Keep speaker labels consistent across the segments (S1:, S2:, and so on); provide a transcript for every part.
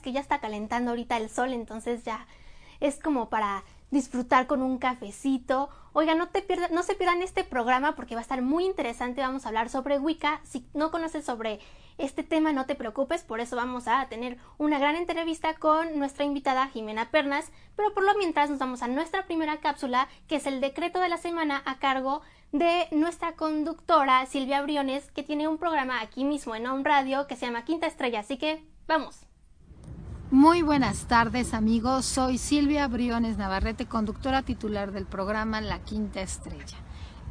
S1: Que ya está calentando ahorita el sol, entonces ya es como para disfrutar con un cafecito. Oiga, no te pierdan, no se pierdan este programa porque va a estar muy interesante. Vamos a hablar sobre Wicca. Si no conoces sobre este tema, no te preocupes, por eso vamos a tener una gran entrevista con nuestra invitada Jimena Pernas. Pero por lo mientras nos vamos a nuestra primera cápsula, que es el decreto de la semana a cargo de nuestra conductora Silvia Briones, que tiene un programa aquí mismo en On Radio que se llama Quinta Estrella. Así que vamos.
S2: Muy buenas tardes amigos, soy Silvia Briones Navarrete, conductora titular del programa La Quinta Estrella.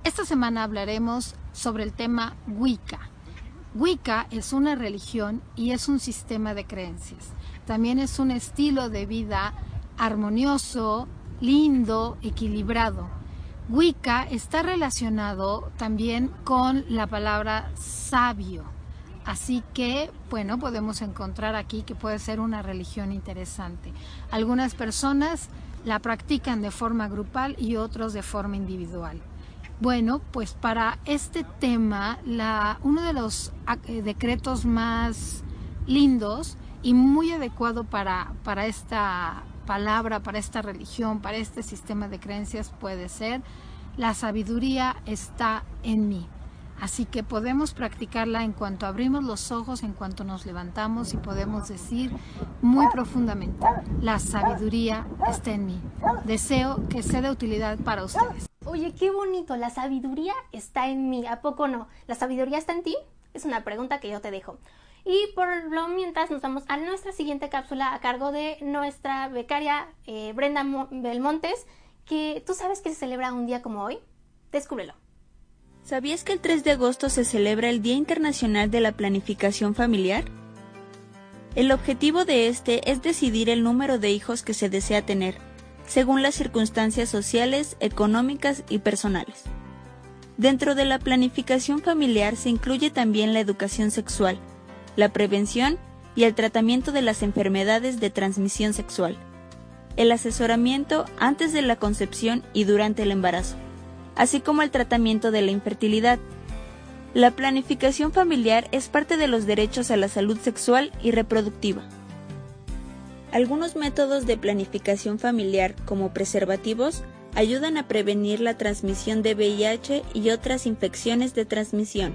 S2: Esta semana hablaremos sobre el tema Wicca. Wicca es una religión y es un sistema de creencias. También es un estilo de vida armonioso, lindo, equilibrado. Wicca está relacionado también con la palabra sabio. Así que, bueno, podemos encontrar aquí que puede ser una religión interesante. Algunas personas la practican de forma grupal y otros de forma individual. Bueno, pues para este tema, uno de los eh, decretos más lindos y muy adecuado para, para esta palabra, para esta religión, para este sistema de creencias puede ser, la sabiduría está en mí. Así que podemos practicarla en cuanto abrimos los ojos, en cuanto nos levantamos y podemos decir muy profundamente, la sabiduría está en mí. Deseo que sea de utilidad para ustedes.
S1: Oye, qué bonito, la sabiduría está en mí, ¿a poco no? ¿La sabiduría está en ti? Es una pregunta que yo te dejo. Y por lo mientras nos vamos a nuestra siguiente cápsula a cargo de nuestra becaria eh, Brenda Belmontes, que tú sabes que se celebra un día como hoy. Descúbrelo.
S3: ¿Sabías que el 3 de agosto se celebra el Día Internacional de la Planificación Familiar? El objetivo de este es decidir el número de hijos que se desea tener, según las circunstancias sociales, económicas y personales. Dentro de la planificación familiar se incluye también la educación sexual, la prevención y el tratamiento de las enfermedades de transmisión sexual, el asesoramiento antes de la concepción y durante el embarazo así como el tratamiento de la infertilidad. La planificación familiar es parte de los derechos a la salud sexual y reproductiva. Algunos métodos de planificación familiar, como preservativos, ayudan a prevenir la transmisión de VIH y otras infecciones de transmisión.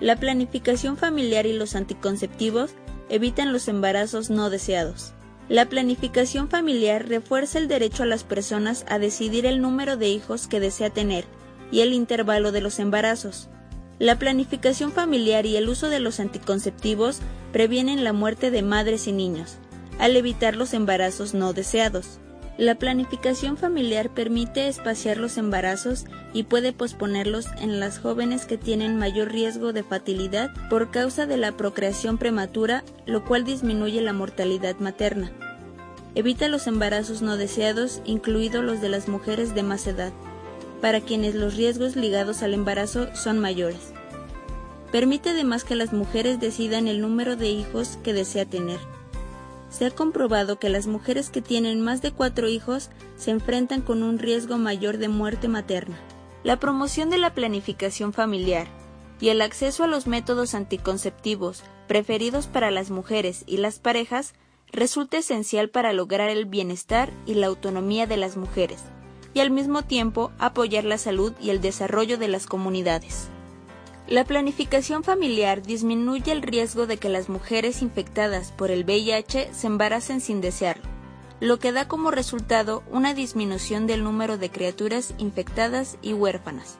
S3: La planificación familiar y los anticonceptivos evitan los embarazos no deseados. La planificación familiar refuerza el derecho a las personas a decidir el número de hijos que desea tener y el intervalo de los embarazos. La planificación familiar y el uso de los anticonceptivos previenen la muerte de madres y niños, al evitar los embarazos no deseados. La planificación familiar permite espaciar los embarazos y puede posponerlos en las jóvenes que tienen mayor riesgo de fatalidad por causa de la procreación prematura, lo cual disminuye la mortalidad materna. Evita los embarazos no deseados, incluidos los de las mujeres de más edad, para quienes los riesgos ligados al embarazo son mayores. Permite además que las mujeres decidan el número de hijos que desea tener se ha comprobado que las mujeres que tienen más de cuatro hijos se enfrentan con un riesgo mayor de muerte materna. La promoción de la planificación familiar y el acceso a los métodos anticonceptivos preferidos para las mujeres y las parejas resulta esencial para lograr el bienestar y la autonomía de las mujeres, y al mismo tiempo apoyar la salud y el desarrollo de las comunidades. La planificación familiar disminuye el riesgo de que las mujeres infectadas por el VIH se embaracen sin desearlo, lo que da como resultado una disminución del número de criaturas infectadas y huérfanas.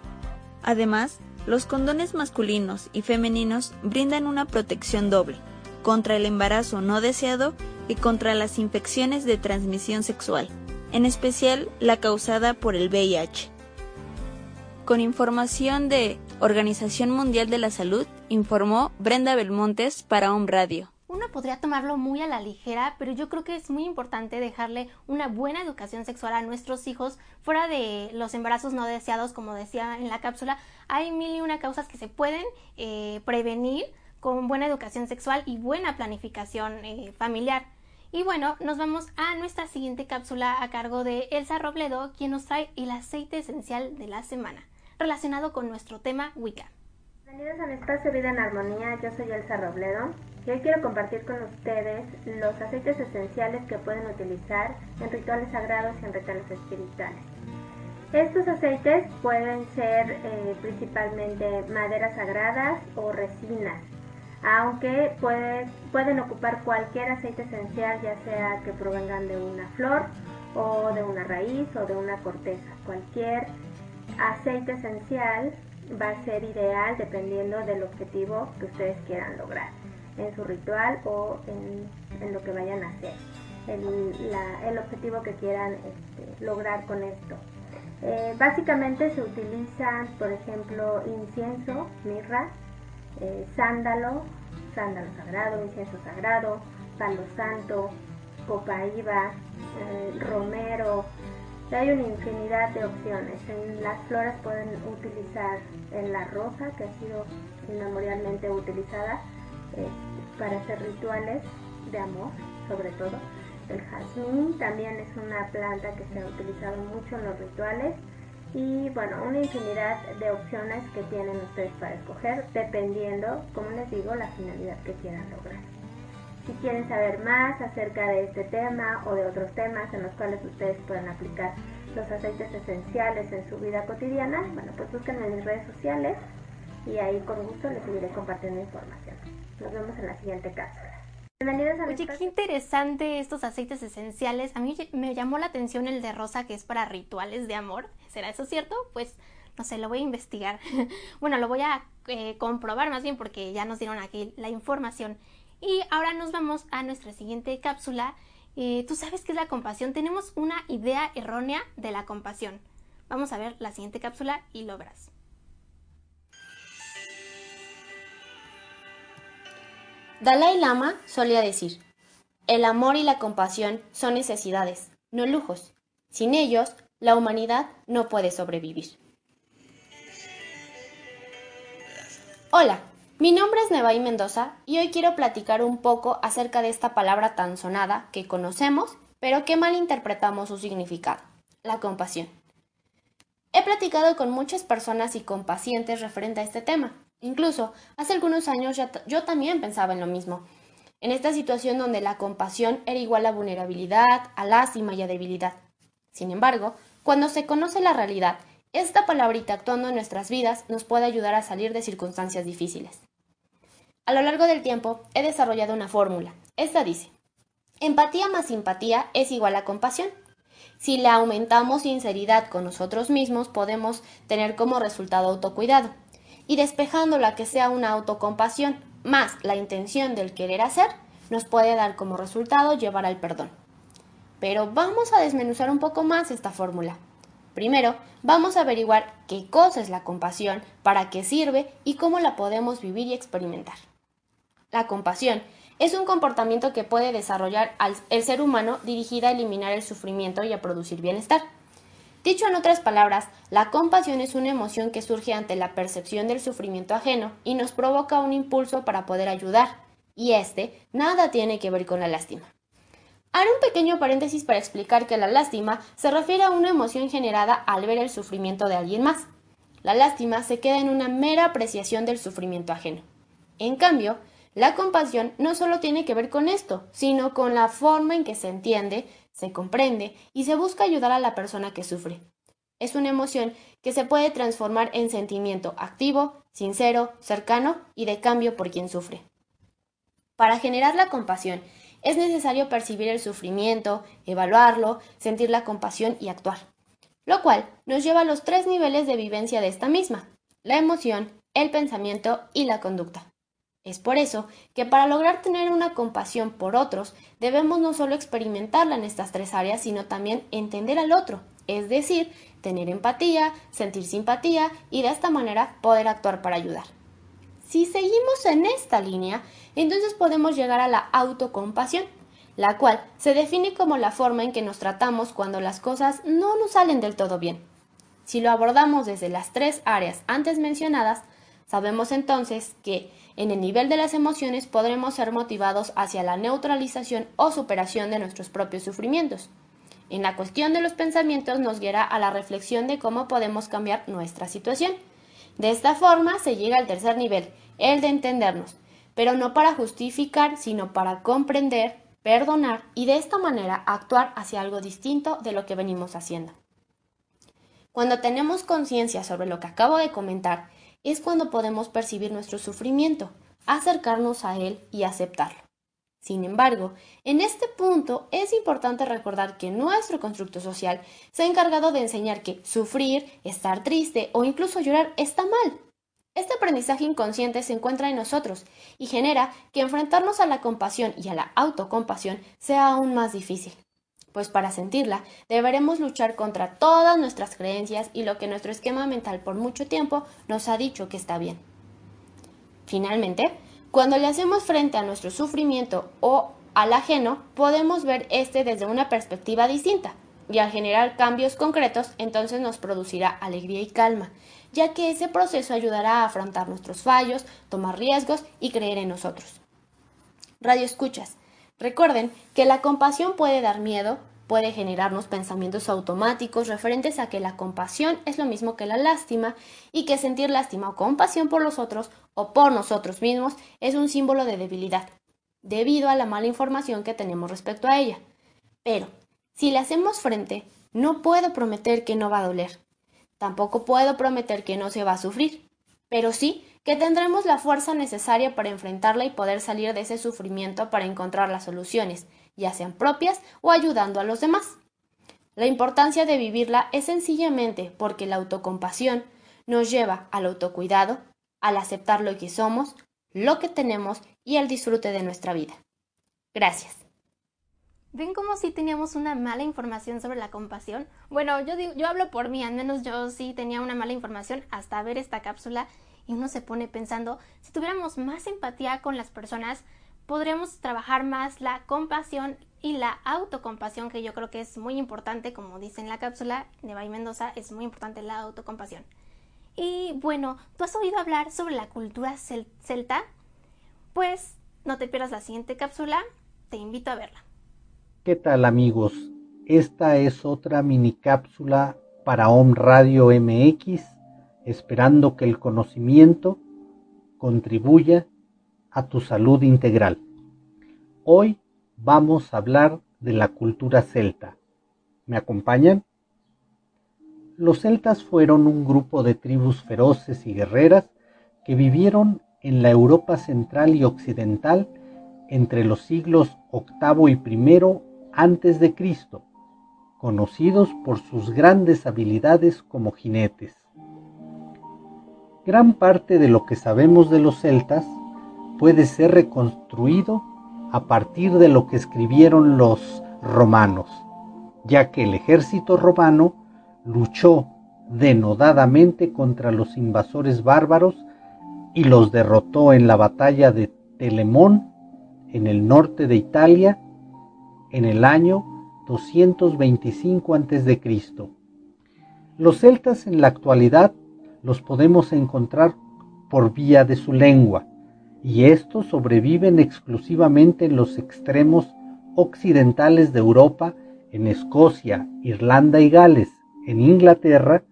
S3: Además, los condones masculinos y femeninos brindan una protección doble, contra el embarazo no deseado y contra las infecciones de transmisión sexual, en especial la causada por el VIH. Con información de Organización Mundial de la Salud, informó Brenda Belmontes para Home Radio.
S1: Uno podría tomarlo muy a la ligera, pero yo creo que es muy importante dejarle una buena educación sexual a nuestros hijos fuera de los embarazos no deseados, como decía en la cápsula. Hay mil y una causas que se pueden eh, prevenir con buena educación sexual y buena planificación eh, familiar. Y bueno, nos vamos a nuestra siguiente cápsula a cargo de Elsa Robledo, quien nos trae el aceite esencial de la semana relacionado con nuestro tema Wicca.
S4: Bienvenidos al espacio Vida en Armonía, yo soy Elsa Robledo y hoy quiero compartir con ustedes los aceites esenciales que pueden utilizar en rituales sagrados y en rituales espirituales. Estos aceites pueden ser eh, principalmente maderas sagradas o resinas, aunque pueden ocupar cualquier aceite esencial, ya sea que provengan de una flor o de una raíz o de una corteza. Cualquier aceite esencial va a ser ideal dependiendo del objetivo que ustedes quieran lograr en su ritual o en, lo que vayan a hacer, el, objetivo que quieran este, lograr con esto. Eh, básicamente se utilizan, por ejemplo, incienso, mirra, eh, sándalo, sándalo sagrado, incienso sagrado, palo santo, copaíba, eh, romero, hay una infinidad de opciones. Las flores pueden utilizar en la rosa, que ha sido inmemorialmente utilizada eh, para hacer rituales de amor, sobre todo. El jazmín también es una planta que se ha utilizado mucho en los rituales. Y bueno, una infinidad de opciones que tienen ustedes para escoger, dependiendo, como les digo, la finalidad que quieran lograr. Si quieren saber más acerca de este tema o de otros temas en los cuales ustedes pueden aplicar los aceites esenciales en su vida cotidiana, bueno, pues búsquenme en mis redes sociales y ahí con gusto les seguiré compartiendo información. Nos vemos en la siguiente cápsula.
S1: Bienvenidos a Oye, qué interesante estos aceites esenciales. A mí me llamó la atención el de rosa que es para rituales de amor. ¿Será eso cierto? Pues no sé, lo voy a investigar. bueno, lo voy a eh, comprobar más bien porque ya nos dieron aquí la información. Y ahora nos vamos a nuestra siguiente cápsula. Eh, ¿Tú sabes qué es la compasión? Tenemos una idea errónea de la compasión. Vamos a ver la siguiente cápsula y lo verás.
S5: Dalai Lama solía decir, el amor y la compasión son necesidades, no lujos. Sin ellos, la humanidad no puede sobrevivir. Hola, mi nombre es Nevaí Mendoza y hoy quiero platicar un poco acerca de esta palabra tan sonada que conocemos, pero que mal interpretamos su significado, la compasión. He platicado con muchas personas y con pacientes referente a este tema. Incluso hace algunos años yo también pensaba en lo mismo. En esta situación donde la compasión era igual a vulnerabilidad, a lástima y a debilidad. Sin embargo, Cuando se conoce la realidad, esta palabrita actuando en nuestras vidas nos puede ayudar a salir de circunstancias difíciles. A lo largo del tiempo he desarrollado una fórmula. Esta dice, empatía más simpatía es igual a compasión. Si le aumentamos sinceridad con nosotros mismos, podemos tener como resultado autocuidado. Y despejando la que sea una autocompasión más la intención del querer hacer, nos puede dar como resultado llevar al perdón. Pero vamos a desmenuzar un poco más esta fórmula. Primero, vamos a averiguar qué cosa es la compasión, para qué sirve y cómo la podemos vivir y experimentar. La compasión es un comportamiento que puede desarrollar el ser humano dirigida a eliminar el sufrimiento y a producir bienestar. Dicho en otras palabras, la compasión es una emoción que surge ante la percepción del sufrimiento ajeno y nos provoca un impulso para poder ayudar, y este nada tiene que ver con la lástima. Haré un pequeño paréntesis para explicar que la lástima se refiere a una emoción generada al ver el sufrimiento de alguien más. La lástima se queda en una mera apreciación del sufrimiento ajeno. En cambio, la compasión no solo tiene que ver con esto, sino con la forma en que se entiende, se comprende y se busca ayudar a la persona que sufre. Es una emoción que se puede transformar en sentimiento activo, sincero, cercano y de cambio por quien sufre. Para generar la compasión es necesario percibir el sufrimiento, evaluarlo, sentir la compasión y actuar. Lo cual nos lleva a los tres niveles de vivencia de esta misma, la emoción, el pensamiento y la conducta. Es por eso que para lograr tener una compasión por otros debemos no solo experimentarla en estas tres áreas, sino también entender al otro, es decir, tener empatía, sentir simpatía y de esta manera poder actuar para ayudar. Si seguimos en esta línea, entonces podemos llegar a la autocompasión, la cual se define como la forma en que nos tratamos cuando las cosas no nos salen del todo bien. Si lo abordamos desde las tres áreas antes mencionadas, sabemos entonces que en el nivel de las emociones podremos ser motivados hacia la neutralización o superación de nuestros propios sufrimientos. En la cuestión de los pensamientos nos guiará a la reflexión de cómo podemos cambiar nuestra situación. De esta forma se llega al tercer nivel, el de entendernos, pero no para justificar, sino para comprender, perdonar y de esta manera actuar hacia algo distinto de lo que venimos haciendo. Cuando tenemos conciencia sobre lo que acabo de comentar es cuando podemos percibir nuestro sufrimiento, acercarnos a él y aceptarlo. Sin embargo, en este punto es importante recordar que nuestro constructo social se ha encargado de enseñar que sufrir, estar triste o incluso llorar está mal. Este aprendizaje inconsciente se encuentra en nosotros y genera que enfrentarnos a la compasión y a la autocompasión sea aún más difícil pues para sentirla deberemos luchar contra todas nuestras creencias y lo que nuestro esquema mental por mucho tiempo nos ha dicho que está bien. Finalmente, cuando le hacemos frente a nuestro sufrimiento o al ajeno, podemos ver este desde una perspectiva distinta, y al generar cambios concretos, entonces nos producirá alegría y calma, ya que ese proceso ayudará a afrontar nuestros fallos, tomar riesgos y creer en nosotros. Radio escuchas, Recuerden que la compasión puede dar miedo, puede generarnos pensamientos automáticos referentes a que la compasión es lo mismo que la lástima y que sentir lástima o compasión por los otros o por nosotros mismos es un símbolo de debilidad, debido a la mala información que tenemos respecto a ella. Pero, si le hacemos frente, no puedo prometer que no va a doler. Tampoco puedo prometer que no se va a sufrir, pero sí que tendremos la fuerza necesaria para enfrentarla y poder salir de ese sufrimiento para encontrar las soluciones, ya sean propias o ayudando a los demás. La importancia de vivirla es sencillamente porque la autocompasión nos lleva al autocuidado, al aceptar lo que somos, lo que tenemos y al disfrute de nuestra vida. Gracias.
S1: ¿Ven como si teníamos una mala información sobre la compasión? Bueno, yo, digo, yo hablo por mí, al menos yo sí tenía una mala información hasta ver esta cápsula y uno se pone pensando, si tuviéramos más empatía con las personas, podremos trabajar más la compasión y la autocompasión, que yo creo que es muy importante, como dice en la cápsula de Bay Mendoza, es muy importante la autocompasión. Y bueno, ¿tú has oído hablar sobre la cultura celta? Pues no te pierdas la siguiente cápsula, te invito a verla.
S6: ¿Qué tal amigos? Esta es otra mini cápsula para Home Radio MX esperando que el conocimiento contribuya a tu salud integral. Hoy vamos a hablar de la cultura celta. ¿Me acompañan? Los celtas fueron un grupo de tribus feroces y guerreras que vivieron en la Europa central y occidental entre los siglos VIII y I antes de Cristo, conocidos por sus grandes habilidades como jinetes. Gran parte de lo que sabemos de los celtas puede ser reconstruido a partir de lo que escribieron los romanos, ya que el ejército romano luchó denodadamente contra los invasores bárbaros y los derrotó en la batalla de Telemón en el norte de Italia en el año 225 a.C. Los celtas en la actualidad los podemos encontrar por vía de su lengua, y estos sobreviven exclusivamente en los extremos occidentales de Europa, en Escocia, Irlanda y Gales, en Inglaterra,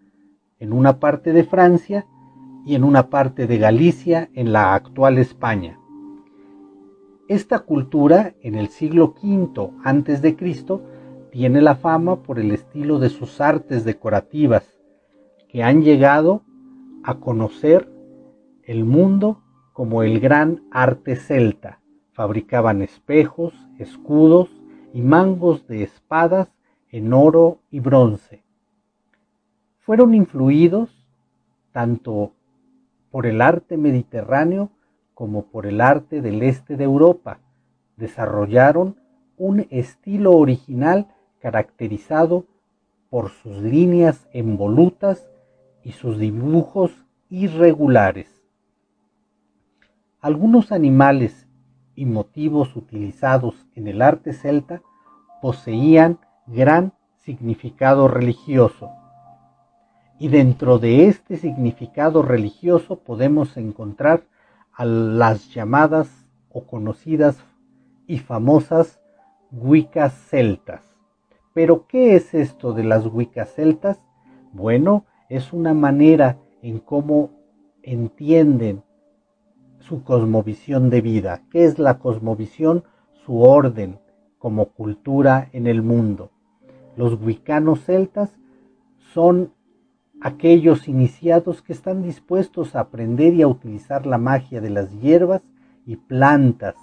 S6: en una parte de Francia y en una parte de Galicia, en la actual España. Esta cultura, en el siglo V a.C., tiene la fama por el estilo de sus artes decorativas, que han llegado a conocer el mundo como el gran arte celta. Fabricaban espejos, escudos y mangos de espadas en oro y bronce. Fueron influidos tanto por el arte mediterráneo como por el arte del este de Europa. Desarrollaron un estilo original caracterizado por sus líneas envolutas y sus dibujos irregulares. Algunos animales y motivos utilizados en el arte celta poseían gran significado religioso. Y dentro de este significado religioso podemos encontrar a las llamadas o conocidas y famosas Wiccas celtas. Pero, ¿qué es esto de las Wiccas celtas? Bueno, es una manera en cómo entienden su cosmovisión de vida. ¿Qué es la cosmovisión? Su orden como cultura en el mundo. Los wicanos celtas son aquellos iniciados que están dispuestos a aprender y a utilizar la magia de las hierbas y plantas,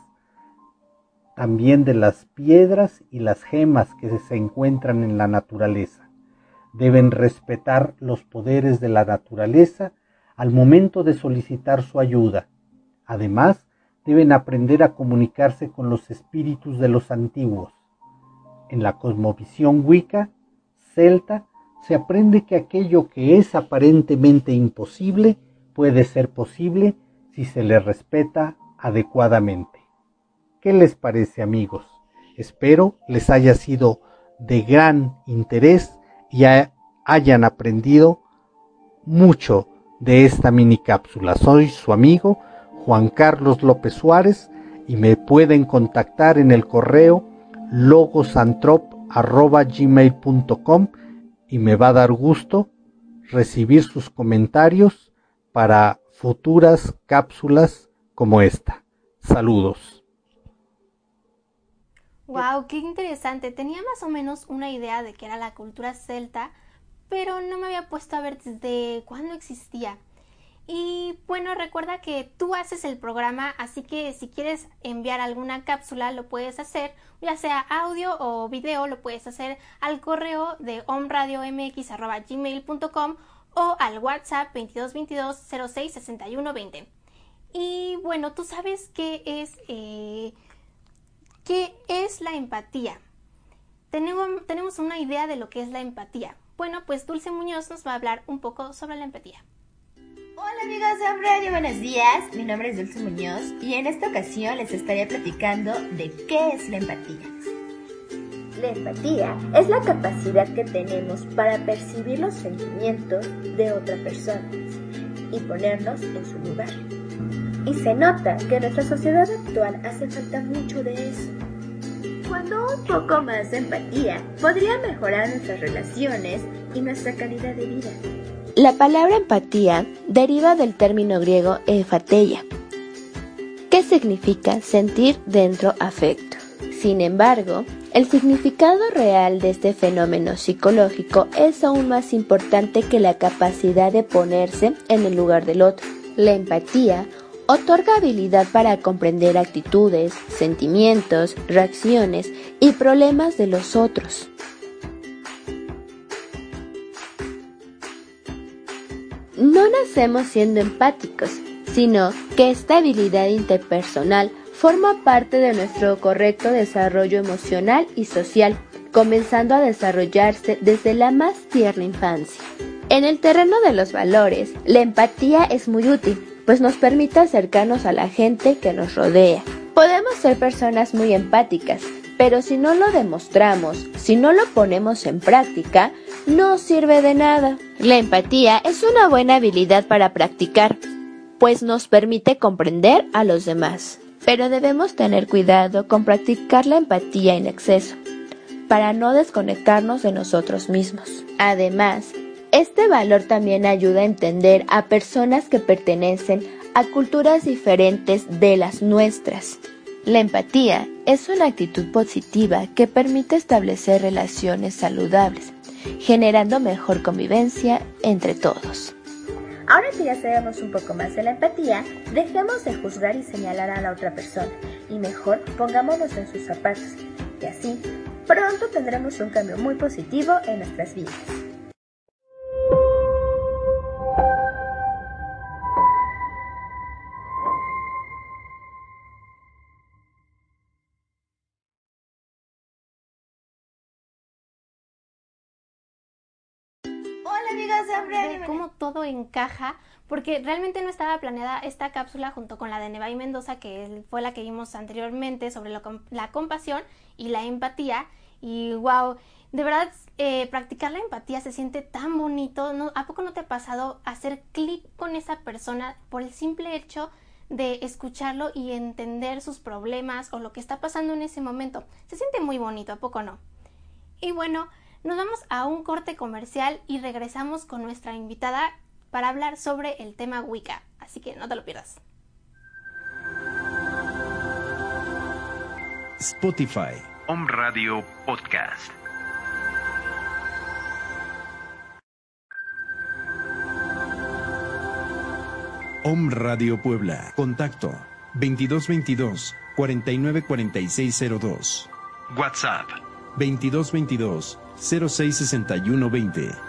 S6: también de las piedras y las gemas que se encuentran en la naturaleza. Deben respetar los poderes de la naturaleza al momento de solicitar su ayuda Además, deben aprender a comunicarse con los espíritus de los antiguos. En la cosmovisión wicca, celta, se aprende que aquello que es aparentemente imposible puede ser posible si se le respeta adecuadamente. ¿Qué les parece amigos? Espero les haya sido de gran interés y hayan aprendido mucho de esta mini cápsula. Soy su amigo Juan Carlos López Suárez y me pueden contactar en el correo logosantrop.gmail.com y me va a dar gusto recibir sus comentarios para futuras cápsulas como esta. Saludos.
S1: Wow, qué interesante. Tenía más o menos una idea de que era la cultura celta, pero no me había puesto a ver desde cuándo existía. Y bueno, recuerda que tú haces el programa, así que si quieres enviar alguna cápsula lo puedes hacer, ya sea audio o video, lo puedes hacer al correo de omradiomx.gmail.com o al WhatsApp 2222 06 Y bueno, tú sabes qué es, eh, qué es la empatía. Tenemos, tenemos una idea de lo que es la empatía. Bueno, pues Dulce Muñoz nos va a hablar un poco sobre la empatía.
S7: Hola amigos de Radio, buenos días. Mi nombre es Dulce Muñoz y en esta ocasión les estaré platicando de qué es la empatía. La empatía es la capacidad que tenemos para percibir los sentimientos de otra persona y ponernos en su lugar. Y se nota que en nuestra sociedad actual hace falta mucho de eso. Cuando un poco más de empatía podría mejorar nuestras relaciones y nuestra calidad de vida.
S5: La palabra empatía deriva del término griego efateia, que significa sentir dentro afecto. Sin embargo,
S7: El significado real de este fenómeno psicológico es aún más importante que la capacidad de ponerse en el lugar del otro. La empatía otorga habilidad para comprender actitudes, sentimientos, reacciones y problemas de los otros. No nacemos siendo empáticos, sino que esta habilidad interpersonal forma parte de nuestro correcto desarrollo emocional y social, comenzando a desarrollarse desde la más tierna infancia. En el terreno de los valores, la empatía es muy útil, pues nos permite acercarnos a la gente que nos rodea. Podemos ser personas muy empáticas, pero si no lo demostramos, si no lo ponemos en práctica, no sirve de nada. La empatía es una buena habilidad para practicar, pues nos permite comprender a los demás. Pero debemos tener cuidado con practicar la empatía en exceso, para no desconectarnos de nosotros mismos. Además, este valor también ayuda a entender a personas que pertenecen a culturas diferentes de las nuestras. La empatía es una actitud positiva que permite establecer relaciones saludables, generando mejor convivencia entre todos.
S5: Ahora que ya sabemos un poco más de la empatía, dejemos de juzgar y señalar a la otra persona y mejor pongámonos en sus zapatos y así pronto tendremos un cambio muy positivo en nuestras vidas.
S1: Cómo todo encaja, porque realmente no estaba planeada esta cápsula junto con la de Neva y Mendoza, que fue la que vimos anteriormente sobre la compasión y la empatía. Y wow, de verdad, eh, practicar la empatía se siente tan bonito. ¿no? ¿A poco no te ha pasado hacer clic con esa persona por el simple hecho de escucharlo y entender sus problemas o lo que está pasando en ese momento? Se siente muy bonito, ¿a poco no? Y bueno, nos vamos a un corte comercial y regresamos con nuestra invitada para hablar sobre el tema Wicca, así que no te lo pierdas.
S8: Spotify.
S9: Home Radio Podcast.
S8: Home Radio Puebla. Contacto 2222 494602.
S9: WhatsApp
S8: 2222 066120.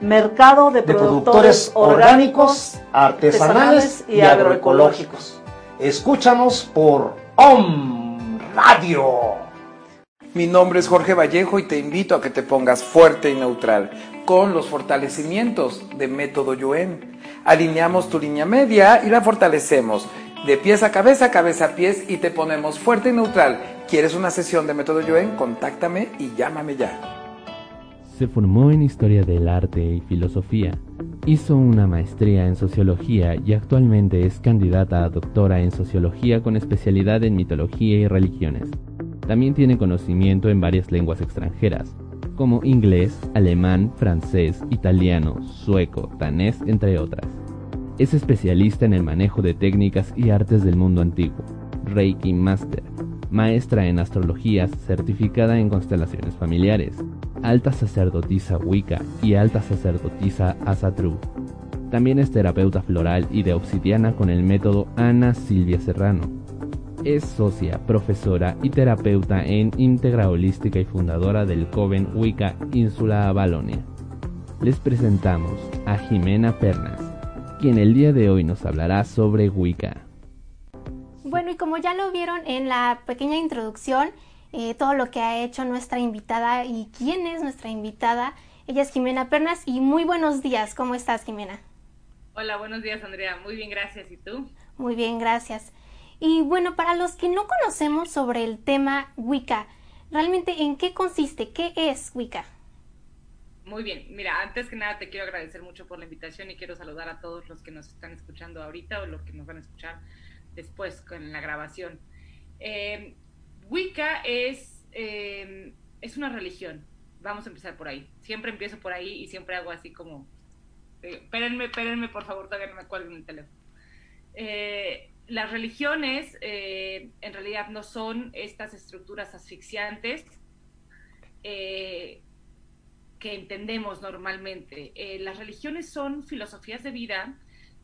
S10: Mercado de, productores, orgánicos,
S11: artesanales, y, agroecológicos. Escúchanos por OM Radio.
S12: Mi nombre es Jorge Vallejo y te invito a que te pongas fuerte y neutral con los fortalecimientos de Método Yuen. Alineamos tu línea media y la fortalecemos de pies a cabeza, cabeza a pies y te ponemos fuerte y neutral. ¿Quieres una sesión de Método Yuen? Contáctame y llámame ya.
S13: Se formó en Historia del Arte y Filosofía. Hizo una maestría en Sociología y actualmente es candidata a doctora en Sociología con especialidad en Mitología y Religiones. También tiene conocimiento en varias lenguas extranjeras, como inglés, alemán, francés, italiano, sueco, danés, entre otras. Es especialista en el manejo de técnicas y artes del mundo antiguo, Reiki Master, maestra en astrología certificada en constelaciones familiares, alta sacerdotisa Wicca y alta sacerdotisa Asatru. También es terapeuta floral y de obsidiana con el método Ana Silvia Serrano. Es socia, profesora y terapeuta en íntegra holística y fundadora del Coven Wicca Ínsula Avalonia. Les presentamos a Jimena Pernas, quien el día de hoy nos hablará sobre Wicca.
S1: Bueno, y como ya lo vieron en la pequeña introducción, eh, todo lo que ha hecho nuestra invitada y quién es nuestra invitada. Ella es Jimena Pernas y muy buenos días. ¿Cómo estás, Jimena?
S14: Hola, buenos días, Andrea. Muy bien, gracias. ¿Y tú?
S1: Muy bien, gracias. Y bueno, para los que no conocemos sobre el tema Wicca, realmente en qué consiste, qué es Wicca.
S14: Muy bien, mira, antes que nada te quiero agradecer mucho por la invitación y quiero saludar a todos los que nos están escuchando ahorita o los que nos van a escuchar después con la grabación. Eh, Wicca es, em, es una religión. Vamos a empezar por ahí. Siempre empiezo por ahí y siempre hago así como... Eh, espérenme, espérenme, por favor, todavía no me cuelguen el teléfono. Eh, las religiones eh, en realidad no son estas estructuras asfixiantes que entendemos normalmente. las religiones son filosofías de vida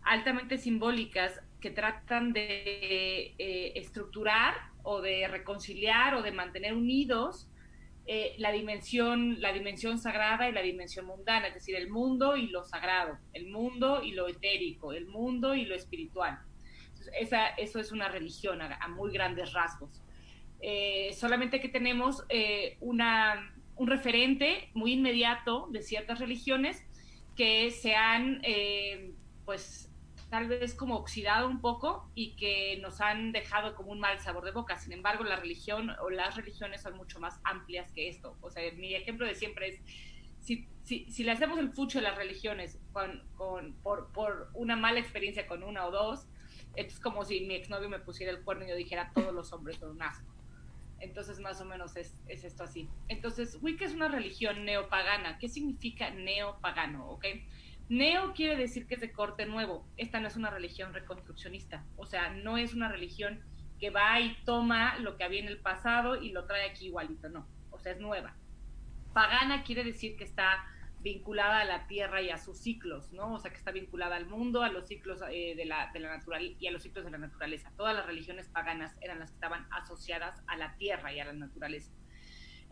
S14: altamente simbólicas que tratan de estructurar o de reconciliar o de mantener unidos eh, la dimensión, la dimensión sagrada y la dimensión mundana, es decir, el mundo y lo sagrado, el mundo y lo etérico, el mundo y lo espiritual. esa, eso es una religión a, muy grandes rasgos. Eh, solamente que tenemos eh, una, un referente muy inmediato de ciertas religiones que se han pues tal vez como oxidado un poco y que nos han dejado como un mal sabor de boca. Sin embargo, la religión o las religiones son mucho más amplias que esto. O sea, mi ejemplo de siempre es, si, si, si le hacemos el fucho de las religiones con, con, por, por una mala experiencia con una o dos, es como si mi exnovio me pusiera el cuerno y yo dijera todos los hombres son un asco. Entonces, más o menos es, es, esto así. Entonces, Wicca es una religión neopagana. ¿Qué significa neopagano? ¿Ok? Neo quiere decir que es de corte nuevo. Esta no es una religión reconstruccionista. O sea, no es una religión que va y toma lo que había en el pasado y lo trae aquí igualito. No. O sea, es nueva. Pagana quiere decir que está vinculada a la tierra y a sus ciclos, ¿no? O sea, que está vinculada al mundo, a los ciclos eh, de la, de la naturaleza y a los ciclos de la naturaleza. Todas las religiones paganas eran las que estaban asociadas a la tierra y a la naturaleza.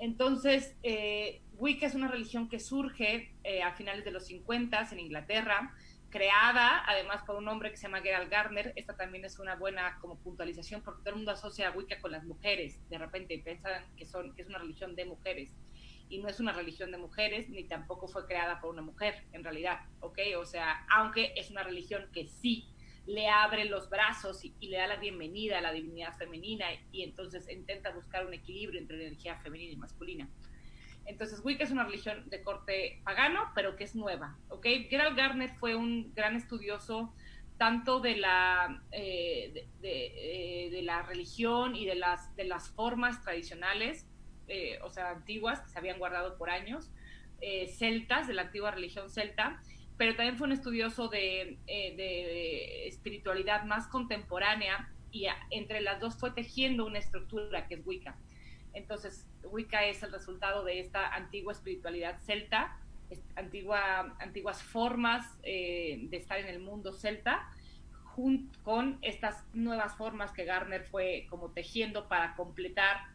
S14: Entonces, eh, Wicca es una religión que surge eh, a finales de los 50 en Inglaterra, creada además por un hombre que se llama Gerald Gardner. Esta también es una buena como puntualización porque todo el mundo asocia a Wicca con las mujeres. De repente piensan que, son, que es una religión de mujeres. Y no es una religión de mujeres, ni tampoco fue creada por una mujer, en realidad, ¿ok? O sea, aunque es una religión que sí le abre los brazos y, le da la bienvenida a la divinidad femenina y entonces intenta buscar un equilibrio entre energía femenina y masculina. Entonces, Wicca es una religión de corte pagano, pero que es nueva, ¿ok? Gerald Garner fue un gran estudioso tanto de la, eh, eh, de, la religión y de las, de las formas tradicionales, eh, o sea, antiguas, que se habían guardado por años, celtas, de la antigua religión celta, pero también fue un estudioso de, eh, de espiritualidad más contemporánea y entre las dos fue tejiendo una estructura que es Wicca. Entonces, Wicca es el resultado de esta antigua espiritualidad celta, antigua, antiguas formas de estar en el mundo celta, junto con estas nuevas formas que Garner fue como tejiendo para completar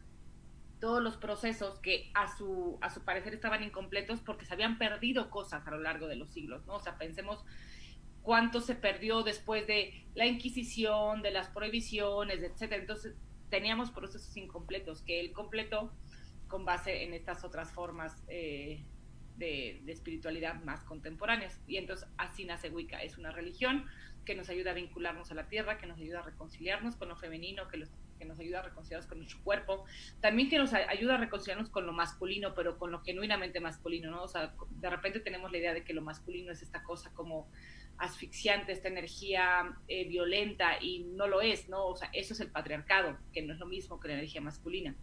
S14: todos los procesos que a su, a su parecer estaban incompletos porque se habían perdido cosas a lo largo de los siglos, ¿no? O sea, pensemos cuánto se perdió después de la Inquisición, de las prohibiciones, etcétera. Entonces, teníamos procesos incompletos que él completó con base en estas otras formas eh, de, de, espiritualidad más contemporáneas. Y entonces así nace Wicca. Es una religión que nos ayuda a vincularnos a la tierra, que nos ayuda a reconciliarnos con lo femenino, que, que nos ayuda a reconciliarnos con nuestro cuerpo, también que nos ayuda a reconciliarnos con lo masculino, pero con lo genuinamente masculino, ¿no? O sea, de repente tenemos la idea de que lo masculino es esta cosa como asfixiante, esta energía eh, violenta, y no lo es, ¿no? O sea, eso es el patriarcado, que no es lo mismo que la energía masculina.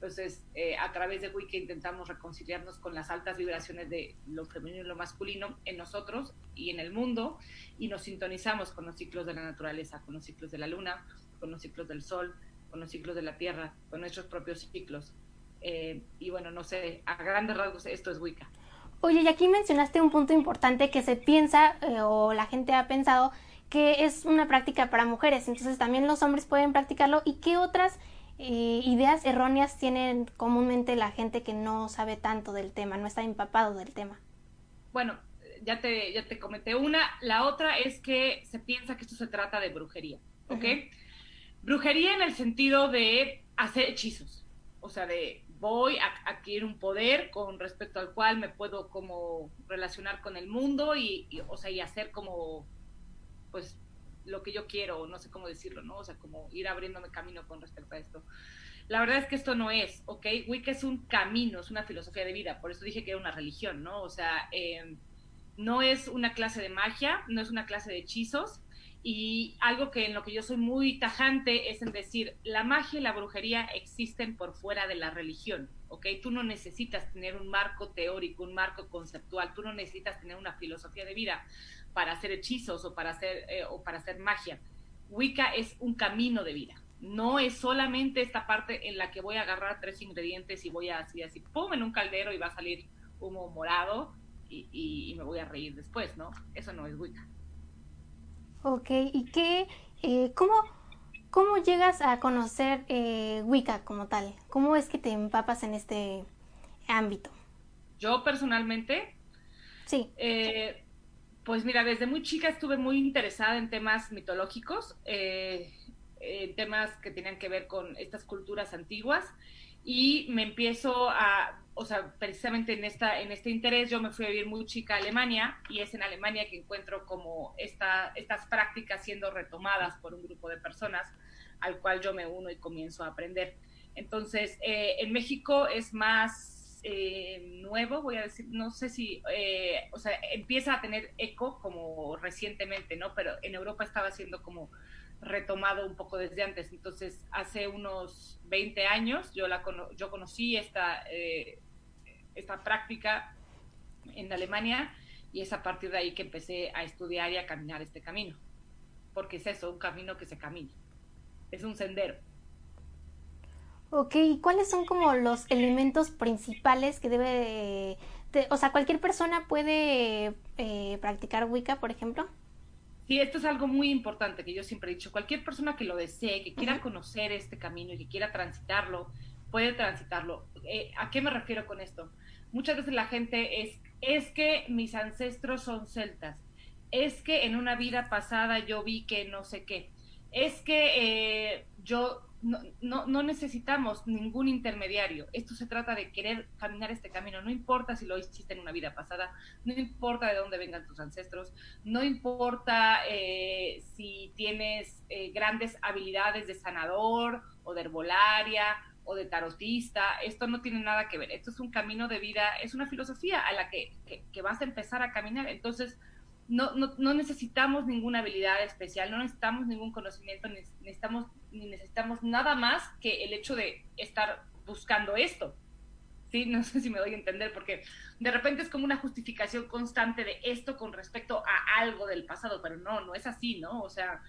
S14: Entonces, eh, a través de Wicca intentamos reconciliarnos con las altas vibraciones de lo femenino y lo masculino en nosotros y en el mundo, y nos sintonizamos con los ciclos de la naturaleza, con los ciclos de la luna, con los ciclos del sol, con los ciclos de la tierra, con nuestros propios ciclos. Eh, y bueno, no sé, a grandes rasgos esto es Wicca.
S1: Oye, y aquí mencionaste un punto importante que se piensa eh, o la gente ha pensado que es una práctica para mujeres, entonces también los hombres pueden practicarlo y qué otras eh, ideas erróneas tienen comúnmente la gente que no sabe tanto del tema, no está empapado del tema?
S14: Bueno, ya te, ya te comenté una. La otra es que se piensa que esto se trata de brujería, ¿ok? Brujería en el sentido de hacer hechizos, o sea, de voy a adquirir un poder con respecto al cual me puedo como relacionar con el mundo y, y o sea, y hacer como, pues, lo que yo quiero, no sé cómo decirlo, ¿no? O sea, como ir abriéndome camino con respecto a esto. La verdad es que esto no es, ¿ok? Wicca es un camino, es una filosofía de vida, por eso dije que era una religión, ¿no? O sea, eh, no es una clase de magia, no es una clase de hechizos, y algo que en lo que yo soy muy tajante es en decir, la magia y la brujería existen por fuera de la religión, ¿ok? Tú no necesitas tener un marco teórico, un marco conceptual, tú no necesitas tener una filosofía de vida para hacer hechizos o para hacer, eh, o para hacer magia. Wicca es un camino de vida. No es solamente esta parte en la que voy a agarrar tres ingredientes y voy a así, así, pum, en un caldero y va a salir humo morado y, y, me voy a reír después, ¿no? Eso no es Wicca.
S1: Ok, ¿y qué, eh, cómo, cómo llegas a conocer eh, Wicca como tal? ¿Cómo es que te empapas en este ámbito?
S14: Yo personalmente,
S1: sí.
S14: Eh, pues mira, desde muy chica estuve muy interesada en temas mitológicos, eh, en temas que tenían que ver con estas culturas antiguas y me empiezo a, o sea, precisamente en, esta, en este interés yo me fui a vivir muy chica a Alemania y es en Alemania que encuentro como esta, estas prácticas siendo retomadas por un grupo de personas al cual yo me uno y comienzo a aprender. Entonces, eh, en México es más eh, nuevo, voy a decir, no sé si, eh, o sea, empieza a tener eco como recientemente, ¿no? Pero en Europa estaba siendo como retomado un poco desde antes. Entonces, hace unos 20 años yo, la yo conocí esta, eh, esta práctica en Alemania y es a partir de ahí que empecé a estudiar y a caminar este camino. Porque es eso, un camino que se camina. Es un sendero.
S1: Ok, ¿y cuáles son como los elementos principales que debe de, o sea, cualquier persona puede eh, practicar Wicca, por ejemplo?
S14: Sí, esto es algo muy importante que yo siempre he dicho. Cualquier persona que lo desee, que quiera conocer este camino y que quiera transitarlo, puede transitarlo. Eh, ¿A qué me refiero con esto? Muchas veces la gente es, es que mis ancestros son celtas, es que en una vida pasada yo vi que no sé qué, es que eh, yo no, no, no, necesitamos ningún intermediario. Esto se trata de querer caminar este camino. No importa si lo hiciste en una vida pasada, no importa de dónde vengan tus ancestros, no importa eh, si tienes eh, grandes habilidades de sanador o de herbolaria o de tarotista. Esto no tiene nada que ver. Esto es un camino de vida, es una filosofía a la que, que vas a empezar a caminar. Entonces, no, no, no, necesitamos ninguna habilidad especial, no necesitamos ningún conocimiento, necesitamos, ni necesitamos nada más que el hecho de estar buscando esto. ¿sí? No sé si me doy a entender, porque de repente es como una justificación constante de esto con respecto a algo del pasado, pero no, no es así, ¿no? O sea,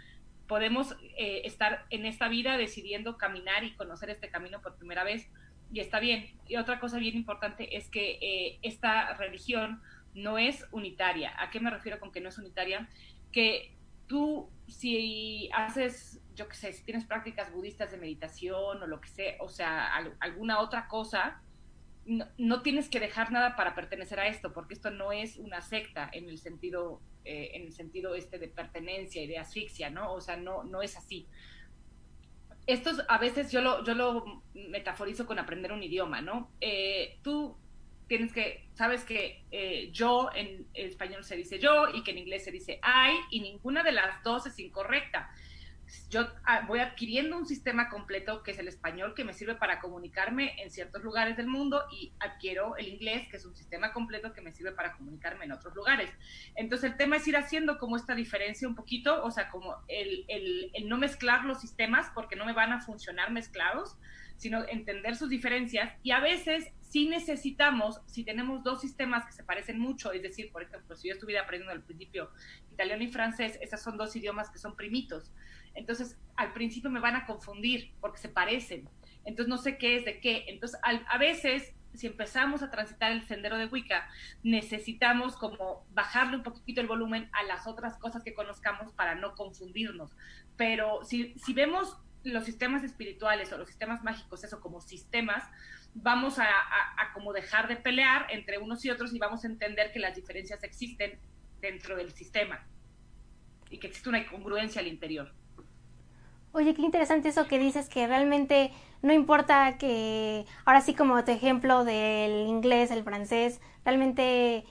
S14: podemos eh, estar en esta vida decidiendo caminar y conocer este camino por primera vez, y está bien. Y otra cosa bien importante es que eh, esta religión no es unitaria. ¿A qué me refiero con que no es unitaria? Que tú, si haces, yo qué sé, si tienes prácticas budistas de meditación o lo que sea, o sea, alguna otra cosa, no, tienes que dejar nada para pertenecer a esto, porque esto no es una secta en el sentido, eh, en el sentido este de pertenencia y de asfixia, ¿no? O sea, no, no es así. Esto a veces yo lo, yo lo metaforizo con aprender un idioma, ¿no? Eh, tú tienes que, sabes que eh, yo en español se dice yo y que en inglés se dice I y ninguna de las dos es incorrecta yo ah, voy adquiriendo un sistema completo que es el español que me sirve para comunicarme en ciertos lugares del mundo y adquiero el inglés que es un sistema completo que me sirve para comunicarme en otros lugares. Entonces el tema es ir haciendo como esta diferencia un poquito, o sea, como el, el, el no mezclar los sistemas porque no me van a funcionar mezclados, sino entender sus diferencias y a veces sí necesitamos, si tenemos dos sistemas que se parecen mucho, es decir, por ejemplo, si yo estuviera aprendiendo al principio italiano y francés, esos son dos idiomas que son primitos. Entonces, al principio me van a confundir porque se parecen. Entonces, no sé qué es de qué. Entonces, a veces, si empezamos a transitar el sendero de Wicca, necesitamos como bajarle un poquito el volumen a las otras cosas que conozcamos para no confundirnos. Pero si, si vemos los sistemas espirituales o los sistemas mágicos, eso como sistemas, vamos a, como dejar de pelear entre unos y otros y vamos a entender que las diferencias existen dentro del sistema y que existe una incongruencia al interior.
S1: Oye, qué interesante eso que dices, que realmente no importa que, ahora sí como tu ejemplo del inglés, el francés, realmente,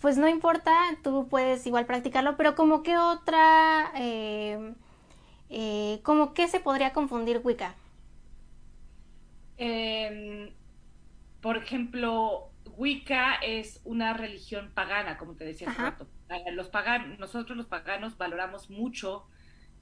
S1: pues no importa, tú puedes igual practicarlo, pero como qué otra, eh, eh, como qué se podría confundir Wicca.
S14: Em, por ejemplo, Wicca es una religión pagana, como te decía hace rato. Los pagan, nosotros los paganos valoramos mucho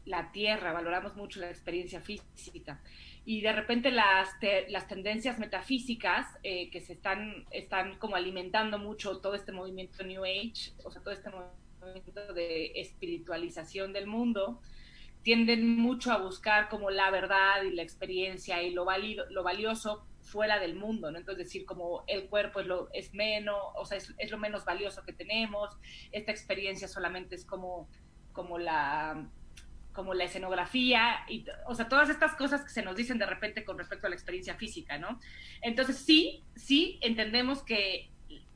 S14: la tierra, valoramos mucho la experiencia física. Y de repente las, las tendencias metafísicas eh, que se están, están como alimentando mucho todo este movimiento New Age, o sea, todo este movimiento de espiritualización del mundo, tienden mucho a buscar como la verdad y la experiencia y lo, válido, lo valioso fuera del mundo, ¿no? Entonces decir como el cuerpo es lo menos, o sea, es, es, lo menos valioso que tenemos, esta experiencia solamente es como, como la como la escenografía, y, o sea, todas estas cosas que se nos dicen de repente con respecto a la experiencia física, ¿no? Entonces sí, sí entendemos que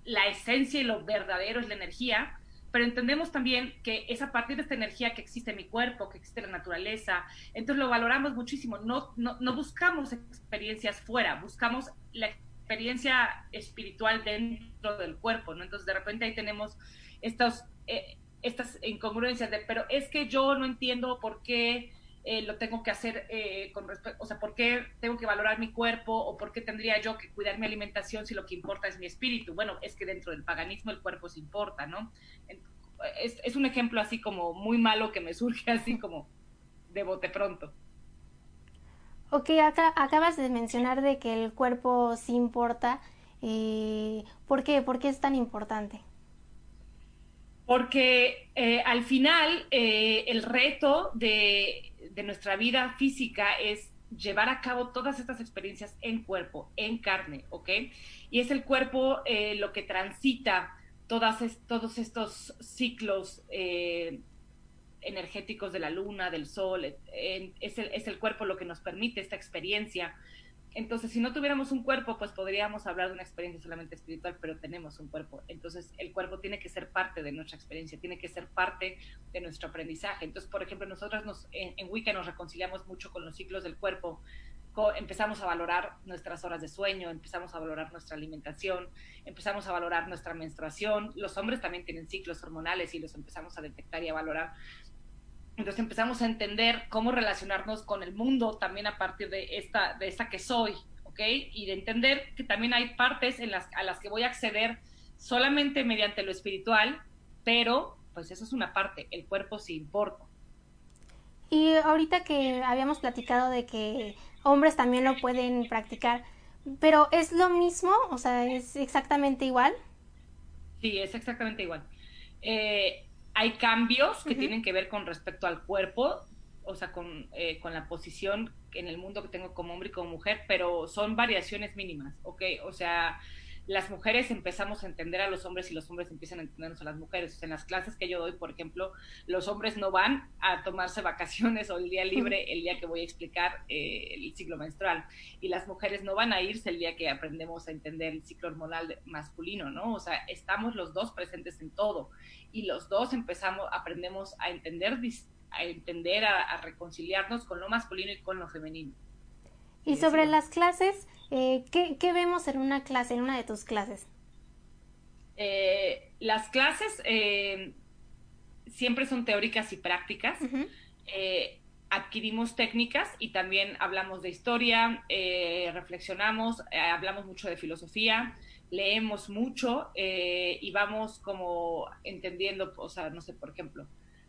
S14: la esencia y lo verdadero es la energía, pero entendemos también que es a partir de esta energía que existe mi cuerpo, que existe la naturaleza, entonces lo valoramos muchísimo, no, no, no buscamos experiencias fuera, buscamos la experiencia espiritual dentro del cuerpo, ¿no? Entonces de repente ahí tenemos estos... Eh, estas incongruencias de, pero es que yo no entiendo por qué eh, lo tengo que hacer eh, con respecto, o sea, por qué tengo que valorar mi cuerpo o por qué tendría yo que cuidar mi alimentación si lo que importa es mi espíritu. Bueno, es que dentro del paganismo el cuerpo se importa, ¿no? Es, es un ejemplo así como muy malo que me surge así como de bote pronto.
S1: Ok, acá, acabas de mencionar de que el cuerpo sí importa. Eh, ¿Por qué? ¿Por qué es tan importante?
S14: porque al final el reto de, nuestra vida física es llevar a cabo todas estas experiencias en cuerpo, en carne, ¿ok? Y es el cuerpo eh, lo que transita todas todos estos ciclos energéticos de la luna, del sol, es el, es el cuerpo lo que nos permite esta experiencia entonces, si no tuviéramos un cuerpo, pues podríamos hablar de una experiencia solamente espiritual, pero tenemos un cuerpo. Entonces, el cuerpo tiene que ser parte de nuestra experiencia, tiene que ser parte de nuestro aprendizaje. Entonces, por ejemplo, nosotras nos, en, en Wicca nos reconciliamos mucho con los ciclos del cuerpo. empezamos a valorar nuestras horas de sueño, empezamos a valorar nuestra alimentación, empezamos a valorar nuestra menstruación. Los hombres también tienen ciclos hormonales y los empezamos a detectar y a valorar. Entonces empezamos a entender cómo relacionarnos con el mundo también a partir de esta, de esta que soy, ¿ok? Y de entender que también hay partes en las, a las que voy a acceder solamente mediante lo espiritual, pero pues eso es una parte, el cuerpo sí importa.
S1: Y ahorita que habíamos platicado de que hombres también lo pueden practicar, pero ¿es lo mismo? O sea, ¿es exactamente igual?
S14: Sí, es exactamente igual. Eh, hay cambios que tienen que ver con respecto al cuerpo, o sea, con, eh, con la posición en el mundo que tengo como hombre y como mujer, pero son variaciones mínimas, ¿ok? O sea, las mujeres empezamos a entender a los hombres y los hombres empiezan a entendernos a las mujeres. En las clases que yo doy, por ejemplo, los hombres no van a tomarse vacaciones o el día libre el día que voy a explicar eh, el ciclo menstrual. Y las mujeres no van a irse el día que aprendemos a entender el ciclo hormonal masculino, ¿no? O sea, estamos los dos presentes en todo y los dos empezamos, aprendemos a entender, a entender, a reconciliarnos con lo masculino y con lo femenino.
S1: Y sobre las clases, eh, ¿qué, vemos en una clase, en una de tus clases?
S14: Eh, las clases eh, siempre son teóricas y prácticas. adquirimos técnicas y también hablamos de historia, reflexionamos, hablamos mucho de filosofía, leemos mucho y vamos como entendiendo, o sea, no sé, por ejemplo,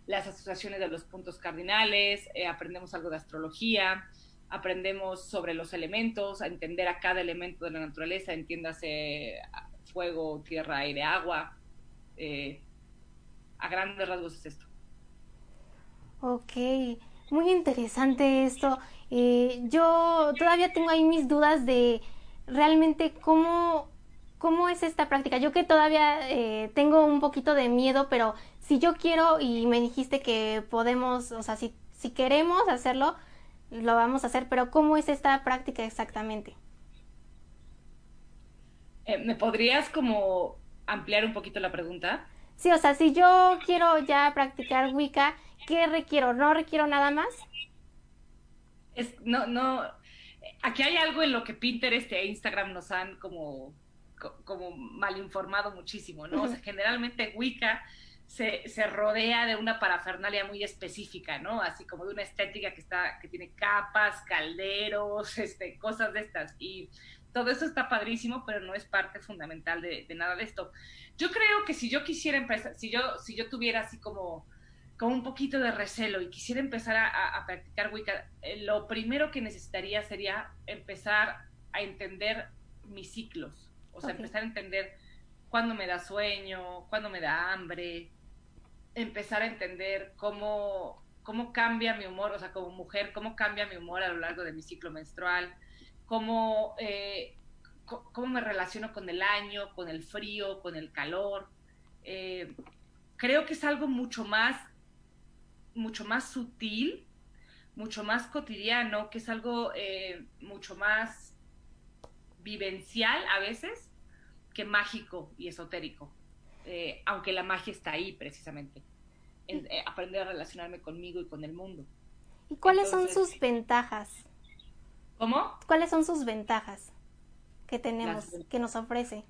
S14: las asociaciones de los puntos cardinales, aprendemos algo de astrología, aprendemos sobre los elementos, a entender a cada elemento de la naturaleza, entiéndase fuego, tierra, aire, agua. Eh, a grandes rasgos es esto.
S1: Ok, muy interesante esto. Eh, yo todavía tengo ahí mis dudas de realmente cómo, cómo es esta práctica. Yo que todavía eh, tengo un poquito de miedo, pero si yo quiero y me dijiste que podemos, o sea, si, si queremos hacerlo, lo vamos a hacer, pero ¿cómo es esta práctica exactamente?
S14: Eh, ¿Me podrías como ampliar un poquito la pregunta?
S1: Sí, o sea, si yo quiero ya practicar Wicca, ¿qué requiero? ¿No requiero nada más?
S14: Es, no, no, aquí hay algo en lo que Pinterest e Instagram nos han como, como mal informado muchísimo, ¿no? O sea, generalmente Wicca se, se, rodea de una parafernalia muy específica, ¿no? Así como de una estética que está, que tiene capas, calderos, este, cosas de estas. Y todo eso está padrísimo, pero no es parte fundamental de, nada de esto. Yo creo que si yo quisiera empezar, si yo, si yo tuviera así como, como un poquito de recelo y quisiera empezar a, practicar Wicca, eh, lo primero que necesitaría sería empezar a entender mis ciclos. O sea, empezar a entender cuándo me da sueño, cuándo me da hambre, empezar a entender cómo, cómo cambia mi humor, o sea, como mujer, cómo cambia mi humor a lo largo de mi ciclo menstrual, cómo, eh, cómo me relaciono con el año, con el frío, con el calor. Eh, creo que es algo mucho más, mucho más sutil, mucho más cotidiano, que es algo eh, mucho más vivencial a veces que mágico y esotérico. Eh, aunque la magia está ahí precisamente, en, eh, aprender a relacionarme conmigo y con el mundo.
S1: ¿Y cuáles son sus ventajas?
S14: ¿Cómo?
S1: ¿Cuáles son sus ventajas que tenemos, que nos ofrece?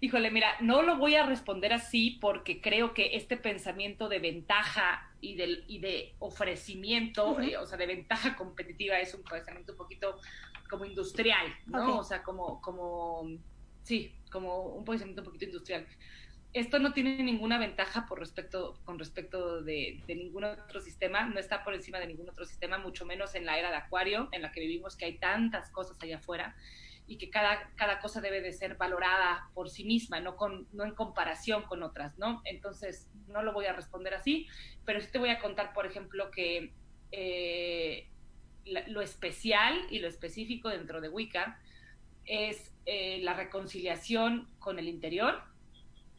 S14: Híjole, mira, no lo voy a responder así porque creo que este pensamiento de ventaja y de, y de ofrecimiento, eh, o sea, de ventaja competitiva es un pensamiento un poquito como industrial, ¿no? O sea, como, como, sí, como un posicionamiento un poquito industrial. Esto no tiene ninguna ventaja por respecto, con respecto de, ningún otro sistema, no está por encima de ningún otro sistema, mucho menos en la era de Acuario, en la que vivimos, que hay tantas cosas allá afuera y que cada, cada cosa debe de ser valorada por sí misma, no, con, no en comparación con otras, ¿no? Entonces, no lo voy a responder así, pero sí te voy a contar, por ejemplo, que eh, lo especial y lo específico dentro de Wicca es eh, la reconciliación con el interior,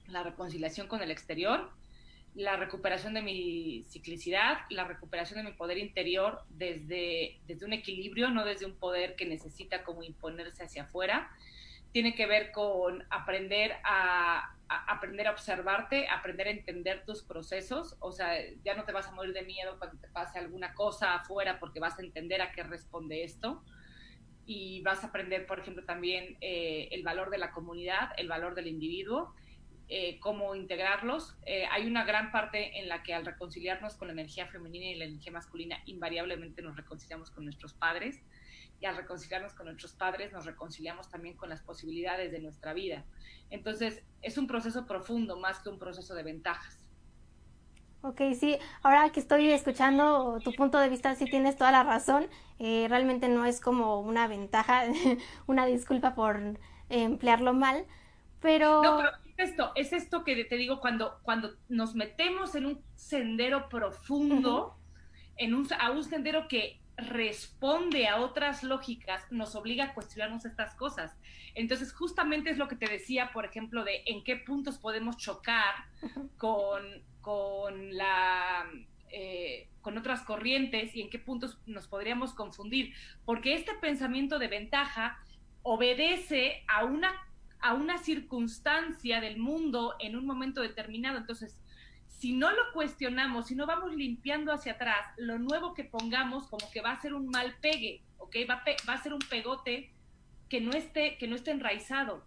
S14: la reconciliación con el exterior, la recuperación de mi ciclicidad, la recuperación de mi poder interior desde, desde un equilibrio, no desde un poder que necesita como imponerse hacia afuera. Tiene que ver con aprender a, aprender a observarte, aprender a entender tus procesos. O sea, ya no te vas a morir de miedo cuando te pase alguna cosa afuera porque vas a entender a qué responde esto y vas a aprender, por ejemplo, también eh, el valor de la comunidad, el valor del individuo, eh, cómo integrarlos. Eh, hay una gran parte en la que al reconciliarnos con la energía femenina y la energía masculina, invariablemente nos reconciliamos con nuestros padres y al reconciliarnos con nuestros padres nos reconciliamos también con las posibilidades de nuestra vida. Entonces, es un proceso profundo más que un proceso de ventajas.
S1: Ok, sí, ahora que estoy escuchando tu punto de vista, sí tienes toda la razón. Eh, realmente no es como una ventaja, una disculpa por emplearlo mal, pero...
S14: No, pero es esto, es esto que te digo, cuando, cuando nos metemos en un sendero profundo, en un, a un sendero que responde a otras lógicas, nos obliga a cuestionarnos estas cosas. Entonces, justamente es lo que te decía, por ejemplo, de en qué puntos podemos chocar con, con la... Eh, con otras corrientes y en qué puntos nos podríamos confundir, porque este pensamiento de ventaja obedece a una, a una circunstancia del mundo en un momento determinado. Entonces, si no lo cuestionamos, si no vamos limpiando hacia atrás, lo nuevo que pongamos como que va a ser un mal pegue, ¿ok? Va a, va a ser un pegote que no, esté, que no esté enraizado.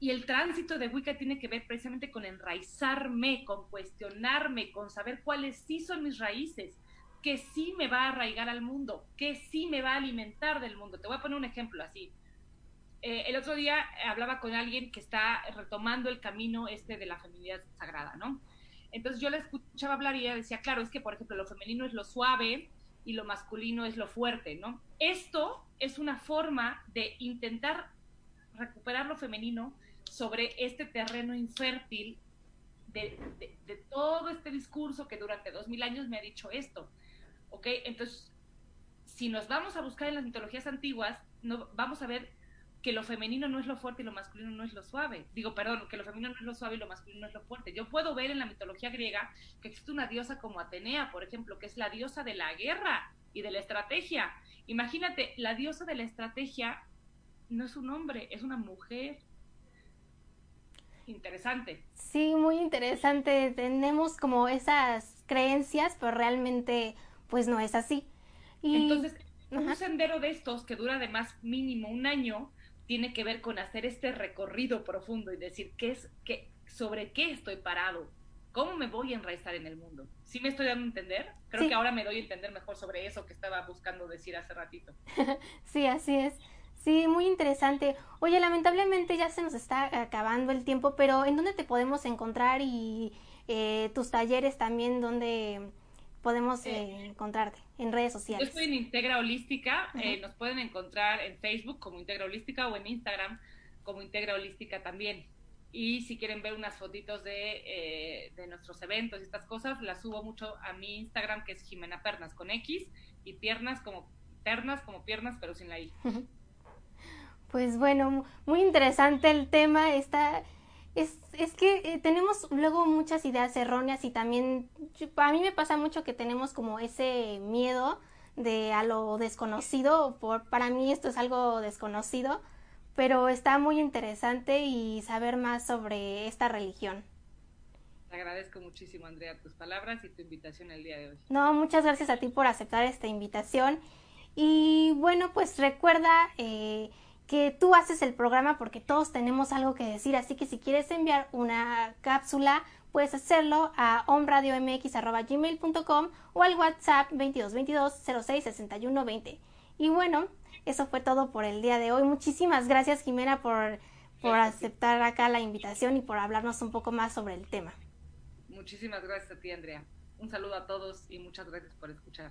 S14: Y el tránsito de Wicca tiene que ver precisamente con enraizarme, con cuestionarme, con saber cuáles sí son mis raíces, que sí me va a arraigar al mundo, que sí me va a alimentar del mundo. Te voy a poner un ejemplo así. Eh, el otro día hablaba con alguien que está retomando el camino este de la feminidad sagrada, ¿no? Entonces yo le escuchaba hablar y ella decía, claro, es que por ejemplo lo femenino es lo suave y lo masculino es lo fuerte, ¿no? Esto es una forma de intentar recuperar lo femenino sobre este terreno infértil de, todo este discurso que durante dos mil años me ha dicho esto, ¿ok? Entonces, si nos vamos a buscar en las mitologías antiguas, no, vamos a ver que lo femenino no es lo fuerte y lo masculino no es lo suave. Digo, perdón, que lo femenino no es lo suave y lo masculino no es lo fuerte. Yo puedo ver en la mitología griega que existe una diosa como Atenea, por ejemplo, que es la diosa de la guerra y de la estrategia. Imagínate, la diosa de la estrategia no es un hombre, es una mujer. Interesante.
S1: Sí, muy interesante. Tenemos como esas creencias, pero realmente pues no es así.
S14: Y... Entonces, un sendero de estos que dura además mínimo un año, tiene que ver con hacer este recorrido profundo y decir qué es, qué, sobre qué estoy parado, cómo me voy a enraizar en el mundo. ¿Sí me estoy dando a entender? Creo que ahora me doy a entender mejor sobre eso que estaba buscando decir hace ratito.
S1: sí, así es. Sí, muy interesante. Oye, lamentablemente ya se nos está acabando el tiempo, pero ¿en dónde te podemos encontrar y eh, tus talleres también, dónde podemos eh, eh, encontrarte en redes sociales?
S14: Yo estoy en Integra Holística, eh, nos pueden encontrar en Facebook como Integra Holística o en Instagram como Integra Holística también. Y si quieren ver unas fotitos de, de nuestros eventos y estas cosas, las subo mucho a mi Instagram que es Jimena Pernas con X y piernas como pernas como piernas pero sin la I.
S1: Pues bueno, muy interesante el tema. Está es, es que eh, tenemos luego muchas ideas erróneas y también a mí me pasa mucho que tenemos como ese miedo de a lo desconocido. Por, para mí esto es algo desconocido, pero está muy interesante y saber más sobre esta religión.
S14: Te agradezco muchísimo, Andrea, tus palabras y tu invitación el día de hoy.
S1: No, muchas gracias a ti por aceptar esta invitación. Y bueno, pues recuerda eh, que tú haces el programa porque todos tenemos algo que decir, así que si quieres enviar una cápsula, puedes hacerlo a omradiomx.gmail.com o al WhatsApp 2222 06 61 20. Y bueno, eso fue todo por el día de hoy. Muchísimas gracias Jimena por, por aceptar acá la invitación y por hablarnos un poco más sobre el tema.
S14: Muchísimas gracias a ti, Andrea. Un saludo a todos y muchas gracias por escuchar.